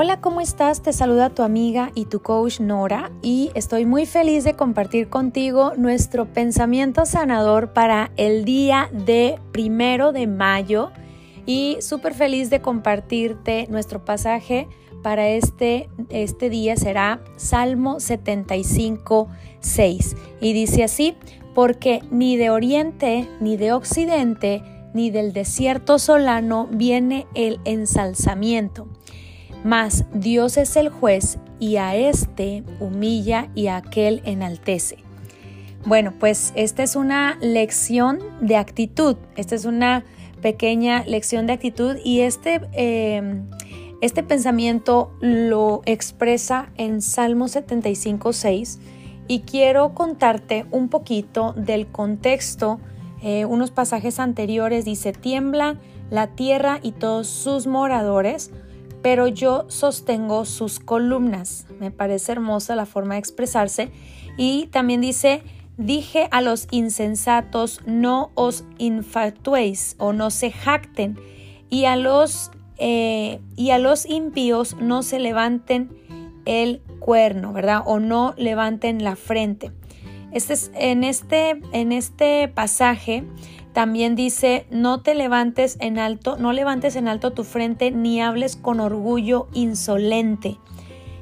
Hola, ¿cómo estás? Te saluda tu amiga y tu coach Nora y estoy muy feliz de compartir contigo nuestro pensamiento sanador para el día de primero de mayo y súper feliz de compartirte nuestro pasaje para este, este día. Será Salmo 75, 6 y dice así, porque ni de oriente ni de occidente ni del desierto solano viene el ensalzamiento mas Dios es el juez y a éste humilla y a aquel enaltece. Bueno, pues esta es una lección de actitud, esta es una pequeña lección de actitud y este, em, este pensamiento lo expresa en Salmo 75, 6 y quiero contarte un poquito del contexto, eh, unos pasajes anteriores dice, tiembla la tierra y todos sus moradores, pero yo sostengo sus columnas. Me parece hermosa la forma de expresarse. Y también dice, dije a los insensatos, no os infatuéis o no se jacten, y a los, eh, y a los impíos no se levanten el cuerno, ¿verdad? O no levanten la frente. Este es, en, este, en este pasaje también dice, no te levantes en alto, no levantes en alto tu frente ni hables con orgullo insolente.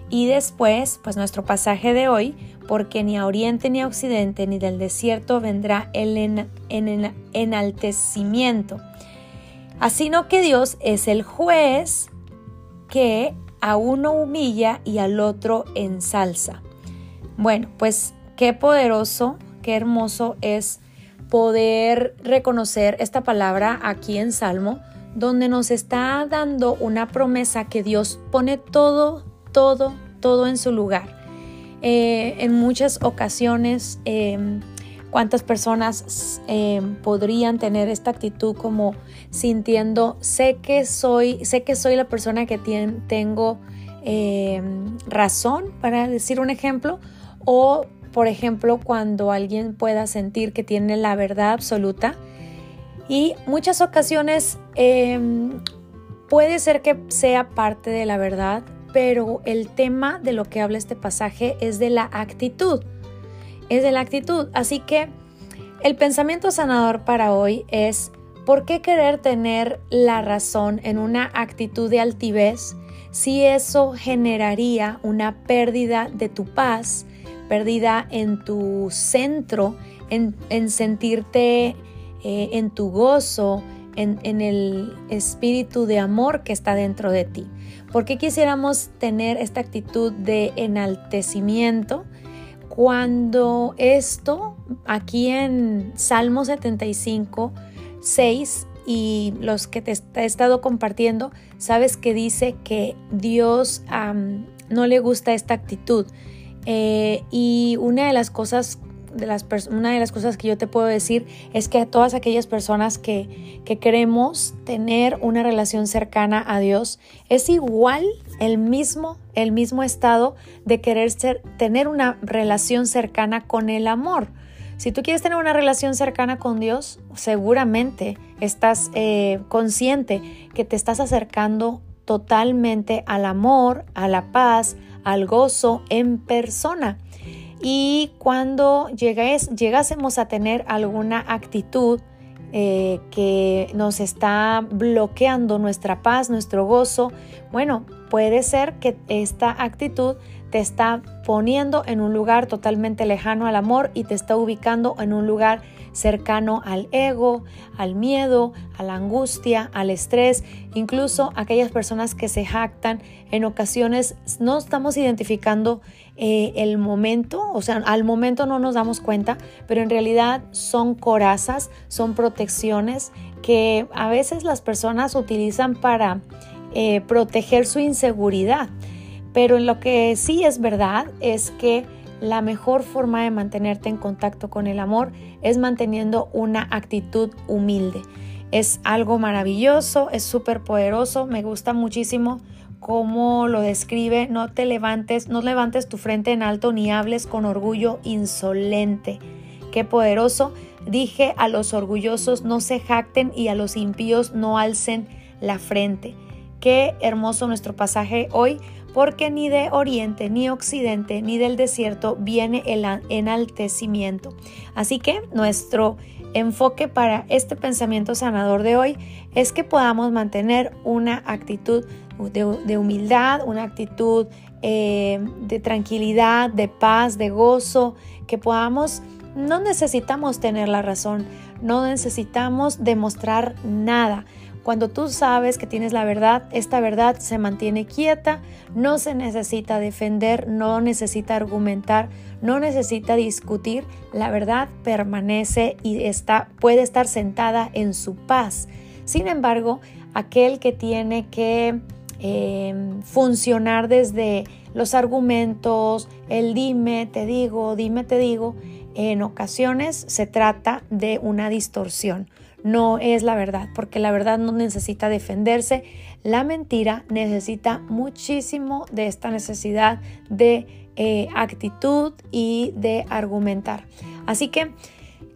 Y después, pues nuestro pasaje de hoy, porque ni a oriente ni a occidente ni del desierto vendrá el en, enaltecimiento. Así no que Dios es el juez que a uno humilla y al otro ensalza. Bueno, pues qué poderoso, qué hermoso es poder reconocer esta palabra aquí en Salmo, donde nos está dando una promesa que Dios pone todo, todo, todo en su lugar. Eh, en muchas ocasiones, em, cuántas personas em, podrían tener esta actitud como sintiendo, sé que soy, sé que soy la persona que tengo em, razón, para decir un ejemplo, o por ejemplo, cuando alguien pueda sentir que tiene la verdad absoluta. Y muchas ocasiones em, puede ser que sea parte de la verdad, pero el tema de lo que habla este pasaje es de la actitud. Es de la actitud. Así que el pensamiento sanador para hoy es, ¿por qué querer tener la razón en una actitud de altivez si eso generaría una pérdida de tu paz? Perdida en tu centro, en, sentirte eh, en tu gozo, en, en, el espíritu de amor que está dentro de ti. ¿Por qué quisiéramos tener esta actitud de enaltecimiento cuando esto aquí en Salmo 75, 6 y los que te he estado compartiendo, sabes que dice que Dios no le gusta esta actitud eh, y una de las cosas de las una de las cosas que yo te puedo decir es que a todas aquellas personas que, que, queremos tener una relación cercana a Dios, es igual el mismo, el mismo estado de querer ser, tener una relación cercana con el amor. Si tú quieres tener una relación cercana con Dios, seguramente estás eh, consciente que te estás acercando totalmente al amor, a la paz, al gozo en persona. Y cuando llegásemos a tener alguna actitud eh, que nos está bloqueando nuestra paz, nuestro gozo, bueno, puede ser que esta actitud te está poniendo en un lugar totalmente lejano al amor y te está ubicando en un lugar cercano al ego, al miedo, a la angustia, al estrés, incluso aquellas personas que se jactan, en ocasiones no estamos identificando eh, el momento, o sea, al momento no nos damos cuenta, pero en realidad son corazas, son protecciones que a veces las personas utilizan para eh, proteger su inseguridad. Pero lo que sí es verdad es que la mejor forma de mantenerte en contacto con el amor es manteniendo una actitud humilde. Es algo maravilloso, es súper poderoso, me gusta muchísimo cómo lo describe. No te levantes, no levantes tu frente en alto ni hables con orgullo insolente. Qué poderoso. Dije a los orgullosos no se jacten y a los impíos no alcen la frente Qué hermoso nuestro pasaje hoy, porque ni de oriente, ni occidente, ni del desierto viene el enaltecimiento. Así que nuestro enfoque para este pensamiento sanador de hoy es que podamos mantener una actitud de, humildad, una actitud eh, de tranquilidad, de paz, de gozo, que podamos, no necesitamos tener la razón, no necesitamos demostrar nada. Cuando tú sabes que tienes la verdad, esta verdad se mantiene quieta, no se necesita defender, no necesita argumentar, no necesita discutir, la verdad permanece y está, puede estar sentada en su paz. Sin embargo, aquel que tiene que Em, funcionar desde los argumentos, el dime, te digo, dime, te digo, en ocasiones se trata de una distorsión. No es la verdad, porque la verdad no necesita defenderse. La mentira necesita muchísimo de esta necesidad de eh, actitud y de argumentar. Así que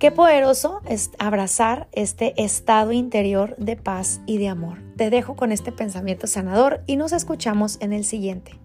Qué poderoso es abrazar este estado interior de paz y de amor. Te dejo con este pensamiento sanador y nos escuchamos en el siguiente.